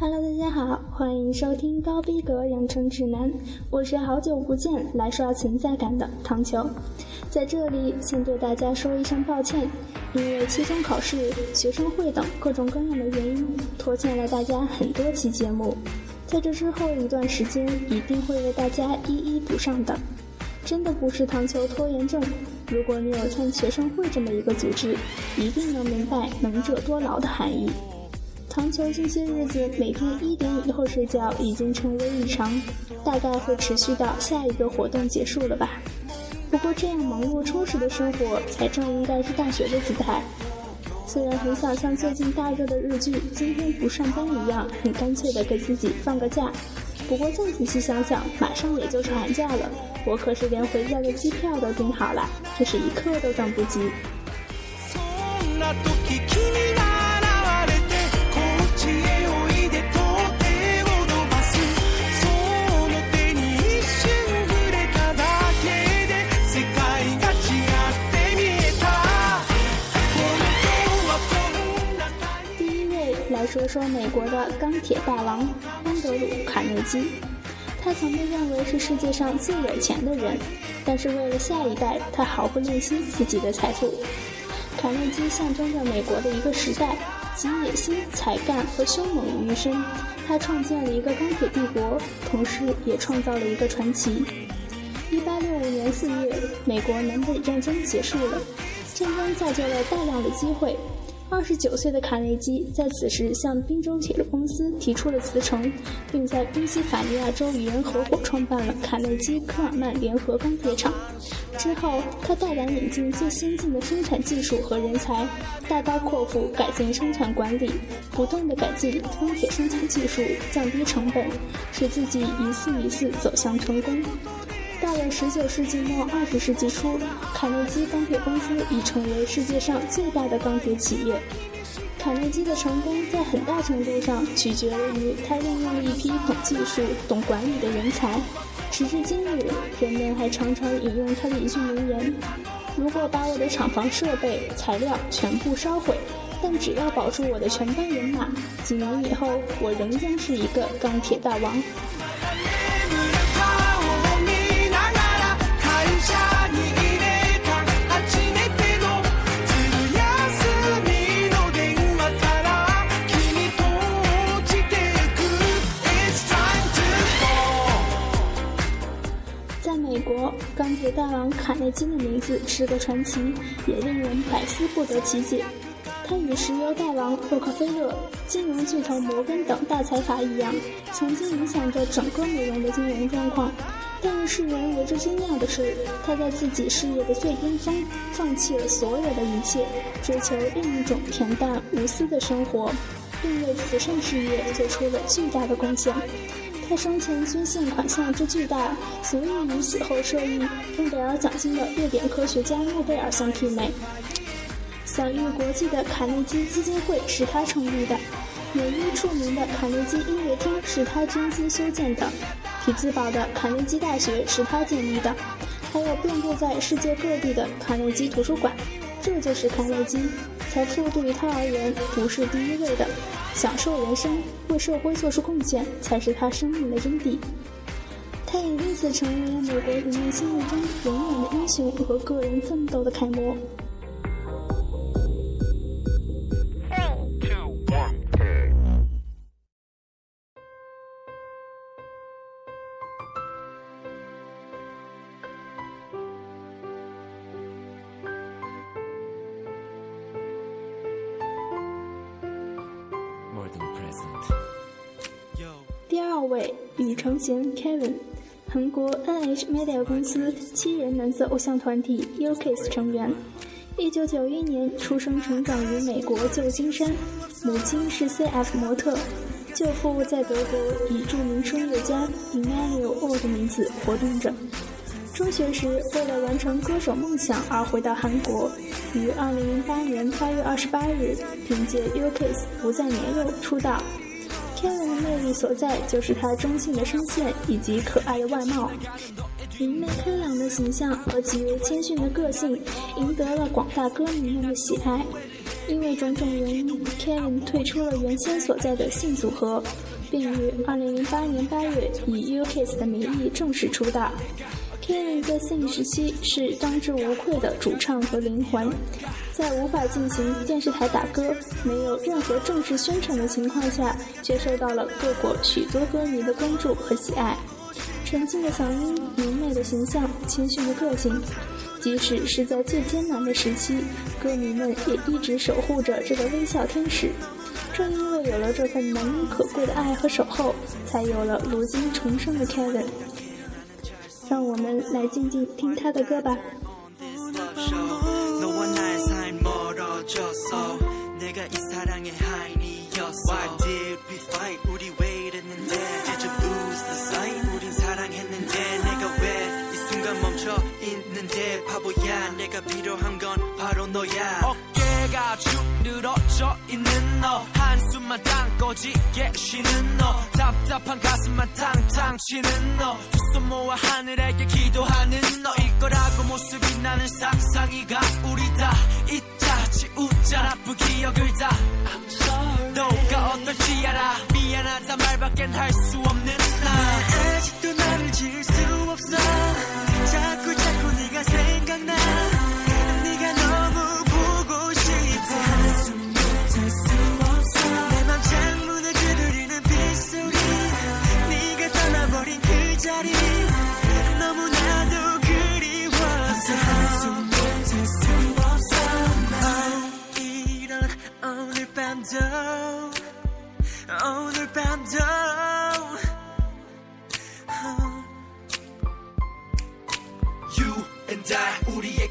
Hello，大家好，欢迎收听高逼格养成指南，我是好久不见来刷存在感的糖球，在这里先对大家说一声抱歉，因为期中考试、学生会等各种各样的原因，拖欠了大家很多期节目，在这之后一段时间一定会为大家一一补上的，真的不是糖球拖延症，如果你有参学生会这么一个组织，一定能明白能者多劳的含义。糖球这些日子每天一点以后睡觉已经成为日常，大概会持续到下一个活动结束了吧。不过这样忙碌充实的生活才正应该是大学的姿态。虽然很想像最近大热的日剧《今天不上班》一样，很干脆的给自己放个假，不过再仔细想想，马上也就是寒假了，我可是连回家的机票都订好了，真是一刻都等不及。说美国的钢铁大王安德鲁·卡内基，他曾被认为是世界上最有钱的人，但是为了下一代，他毫不吝惜自己的财富。卡内基象征着美国的一个时代，集野心、才干和凶猛于一身。他创建了一个钢铁帝国，同时也创造了一个传奇。一八六五年四月，美国南北战争结束了，战争造就了大量的机会。二十九岁的卡内基在此时向宾州铁路公司提出了辞呈，并在宾夕法尼亚州与人合伙创办了卡内基科尔曼联合钢铁厂。之后，他大胆引进最先进的生产技术和人才，大刀阔斧改进生产管理，不断地改进钢铁生产技术，降低成本，使自己一次一次走向成功。到了十九世纪末二十世纪初，卡内基钢铁公司已成为世界上最大的钢铁企业。卡内基的成功在很大程度上取决于他任用了一批懂技术、懂管理的人才。时至今日，人们还常常引用他的一句名言：“如果把我的厂房设备、材料全部烧毁，但只要保住我的全班人马，几年以后，我仍将是一个钢铁大王。”钢铁大王卡内基的名字是个传奇，也令人百思不得其解。他与石油大王洛克菲勒、金融巨头摩根等大财阀一样，曾经影响着整个美容的金融状况。但是世人为之惊讶的是，他在自己事业的最巅峰，放弃了所有的一切，追求另一种恬淡无私的生活，并为慈善事业做出了巨大的贡献。他生前捐献款项之巨大，足以与死后受益诺贝尔奖金的瑞典科学家诺贝尔相媲美。享誉国际的卡内基基金会是他成立的，纽约著名的卡内基音乐厅是他捐资修建的，匹兹堡的卡内基大学是他建立的，还有遍布在世界各地的卡内基图书馆。这就是卡内基，财富对于他而言不是第一位的。享受人生，为社会做出贡献，才是他生命的真谛。他也因此成为了美国人民心目中永远的英雄和个人奋斗的楷模。吕承贤 Kevin，韩国 NH Media 公司七人男子偶像团体 U-KISS 成员。一九九一年出生成长于美国旧金山，母亲是 CF 模特，舅父在德国以著名声乐家 Emmanuel O 的名字活动着。中学时为了完成歌手梦想而回到韩国，于二零零八年八月二十八日凭借 U-KISS 不再年幼出道。天然的魅力所在，就是他中性的声线以及可爱的外貌，明媚开朗的形象和极为谦逊的个性，赢得了广大歌迷们的喜爱。因为种种原因，Kevin 退出了原先所在的性组合，并于2008年8月以 U-Kiss 的名义正式出道。Kevin 在性时期是当之无愧的主唱和灵魂，在无法进行电视台打歌、没有任何正式宣传的情况下，却受到了各国许多歌迷的关注和喜爱。纯净的嗓音、明媚的形象、谦逊的个性。即使是在最艰难的时期，歌迷们也一直守护着这个微笑天使。正因为有了这份难能可贵的爱和守候，才有了如今重生的 Kevin。让我们来静静听他的歌吧。 꺼지게 쉬는 너. 답답한 가슴만 탕탕 치는 너 두 손 모아 하늘에게 기도하는 너일 거라고 모습이 나는 상상이가 우리 다. 잊자 지우자 나쁜 기억을 다. 너가 어떨지 알아. 미안하다 말밖엔 할 수 없는 나. 아직도 나를 지울 수 없어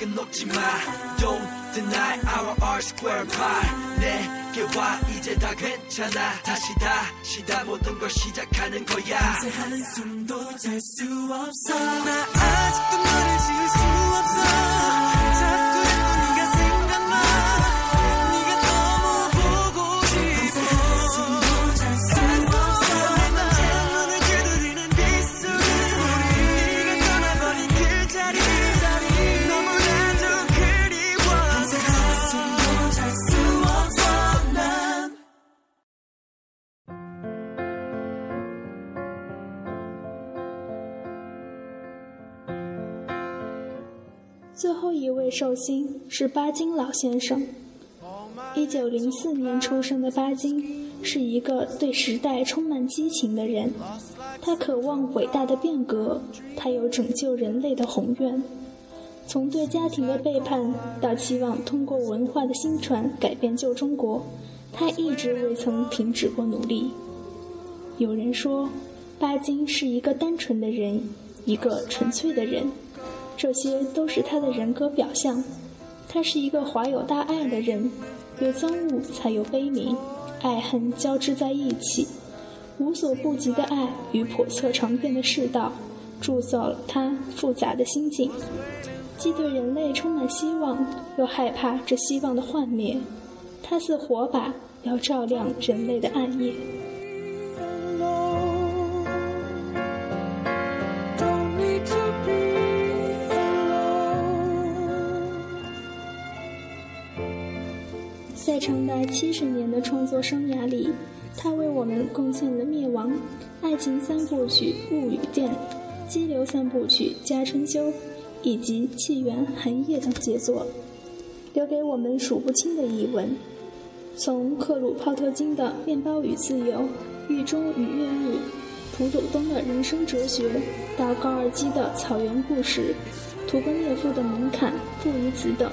끝 놓지 마. Don't deny our R square pie. 내게 와 이제 다 괜찮아. 다시 다시 다 모든 걸 시작하는 거야. 한숨도 잘 수 없어. 나 아직도 너를 지울 수 一位寿星是巴金老先生。一九零四年出生的巴金是一个对时代充满激情的人，他渴望伟大的变革，他有拯救人类的宏愿。从对家庭的背叛到期望通过文化的新传改变旧中国，他一直未曾停止过努力。有人说，巴金是一个单纯的人，一个纯粹的人。这些都是他的人格表象。他是一个怀有大爱的人，有憎恶才有悲悯，爱恨交织在一起，无所不及的爱与叵测常变的世道，铸造了他复杂的心境，既对人类充满希望，又害怕这希望的幻灭。他似火把，要照亮人类的暗夜。长达七十年的创作生涯里，他为我们贡献了《灭亡》《爱情三部曲》《物与电》《激流三部曲》《家春秋》以及《气源寒夜》等杰作，留给我们数不清的译文。从克鲁泡特金的《面包与自由》《狱中与越狱》，普鲁东的人生哲学，到高尔基的《草原故事》，屠格涅夫的《门槛》《父与子》等。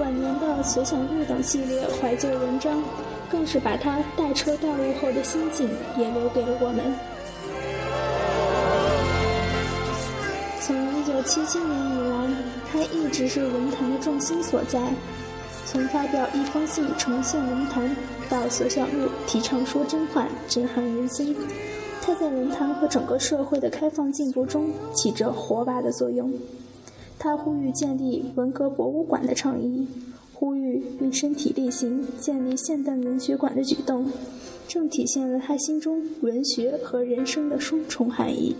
晚年的《随想录》等系列怀旧文章，更是把他带车带路后的心境也留给了我们。从1977年以来，他一直是文坛的重心所在。从发表一封信重现文坛，到《随想录》提倡说真话，震撼人心，他在文坛和整个社会的开放进步中起着火把的作用。他呼吁建立文革博物馆的倡议，呼吁并身体力行建立现代文学馆的举动，正体现了他心中文学和人生的双重含义。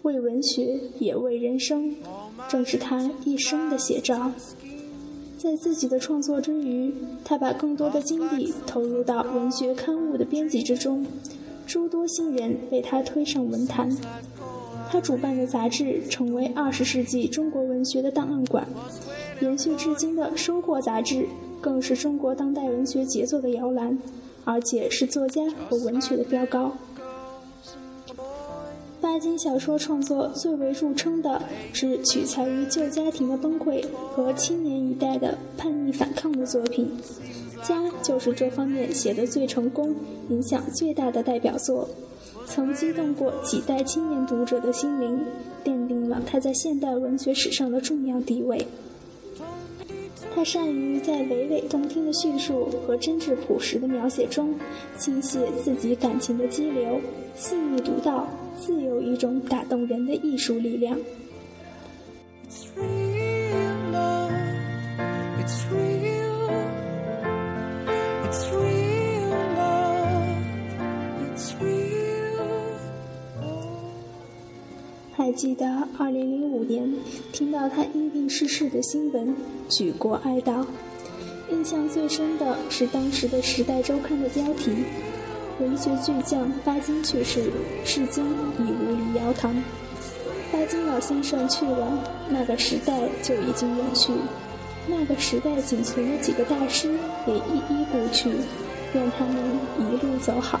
为文学，也为人生，正是他一生的写照。在自己的创作之余，他把更多的精力投入到文学刊物的编辑之中，诸多新人被他推上文坛。他主办的杂志成为二十世纪中国文学的档案馆，延续至今的《收获》杂志更是中国当代文学杰作的摇篮，而且是作家和文学的标高。巴金小说创作最为著称的是取材于旧家庭的崩溃和青年一代的叛逆反抗的作品，《家》就是这方面写的最成功、影响最大的代表作，曾激动过几代青年读者的心灵，奠定了他在现代文学史上的重要地位。他善于在娓娓动听的叙述和真挚朴实的描写中，倾泻自己感情的激流，细腻独到。自有一种打动人的艺术力量。还记得二零零五年听到他因病逝世的新闻，举国哀悼。印象最深的是当时的《时代周刊》的标题。文学巨匠巴金去世，至今已无力摇堂。巴金老先生去了，那个时代就已经远去，那个时代仅存的几个大师也一一故去，愿他们一路走好。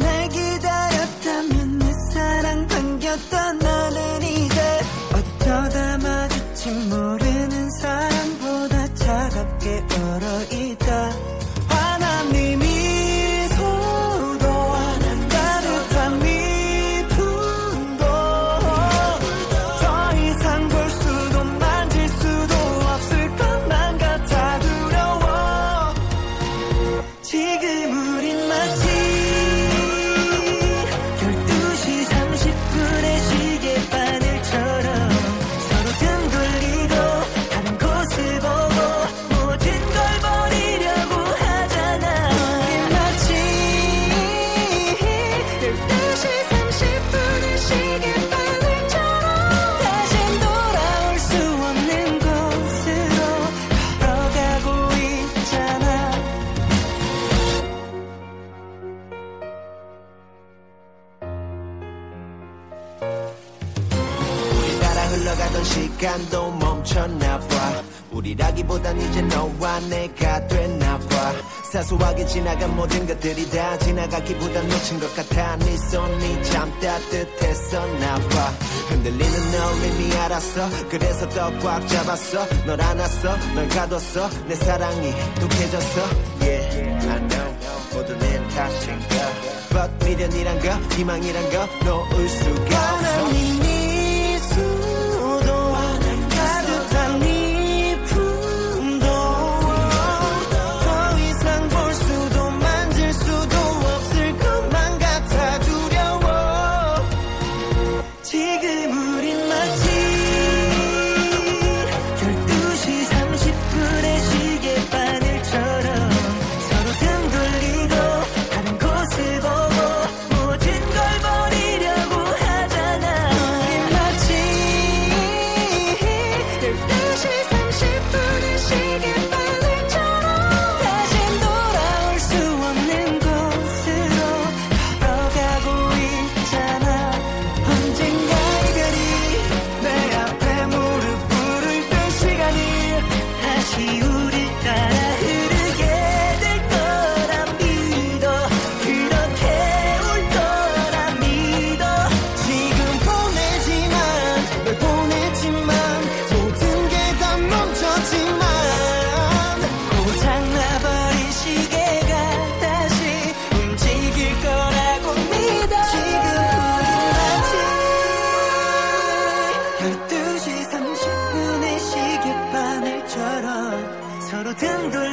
you more 나간 모든 것들이 다 지나가기보다 놓친 것 같아. 네 손이 참 따뜻했었나 봐. 흔들리는 널 이미 알았어. 그래서 더 꽉 잡았어. 널 안았어. 널 가뒀어. 내 사랑이 독해졌어. Yeah I know. 모두 내 탓인가. But 미련이란 거 희망이란 거 놓을 수가 없어 天对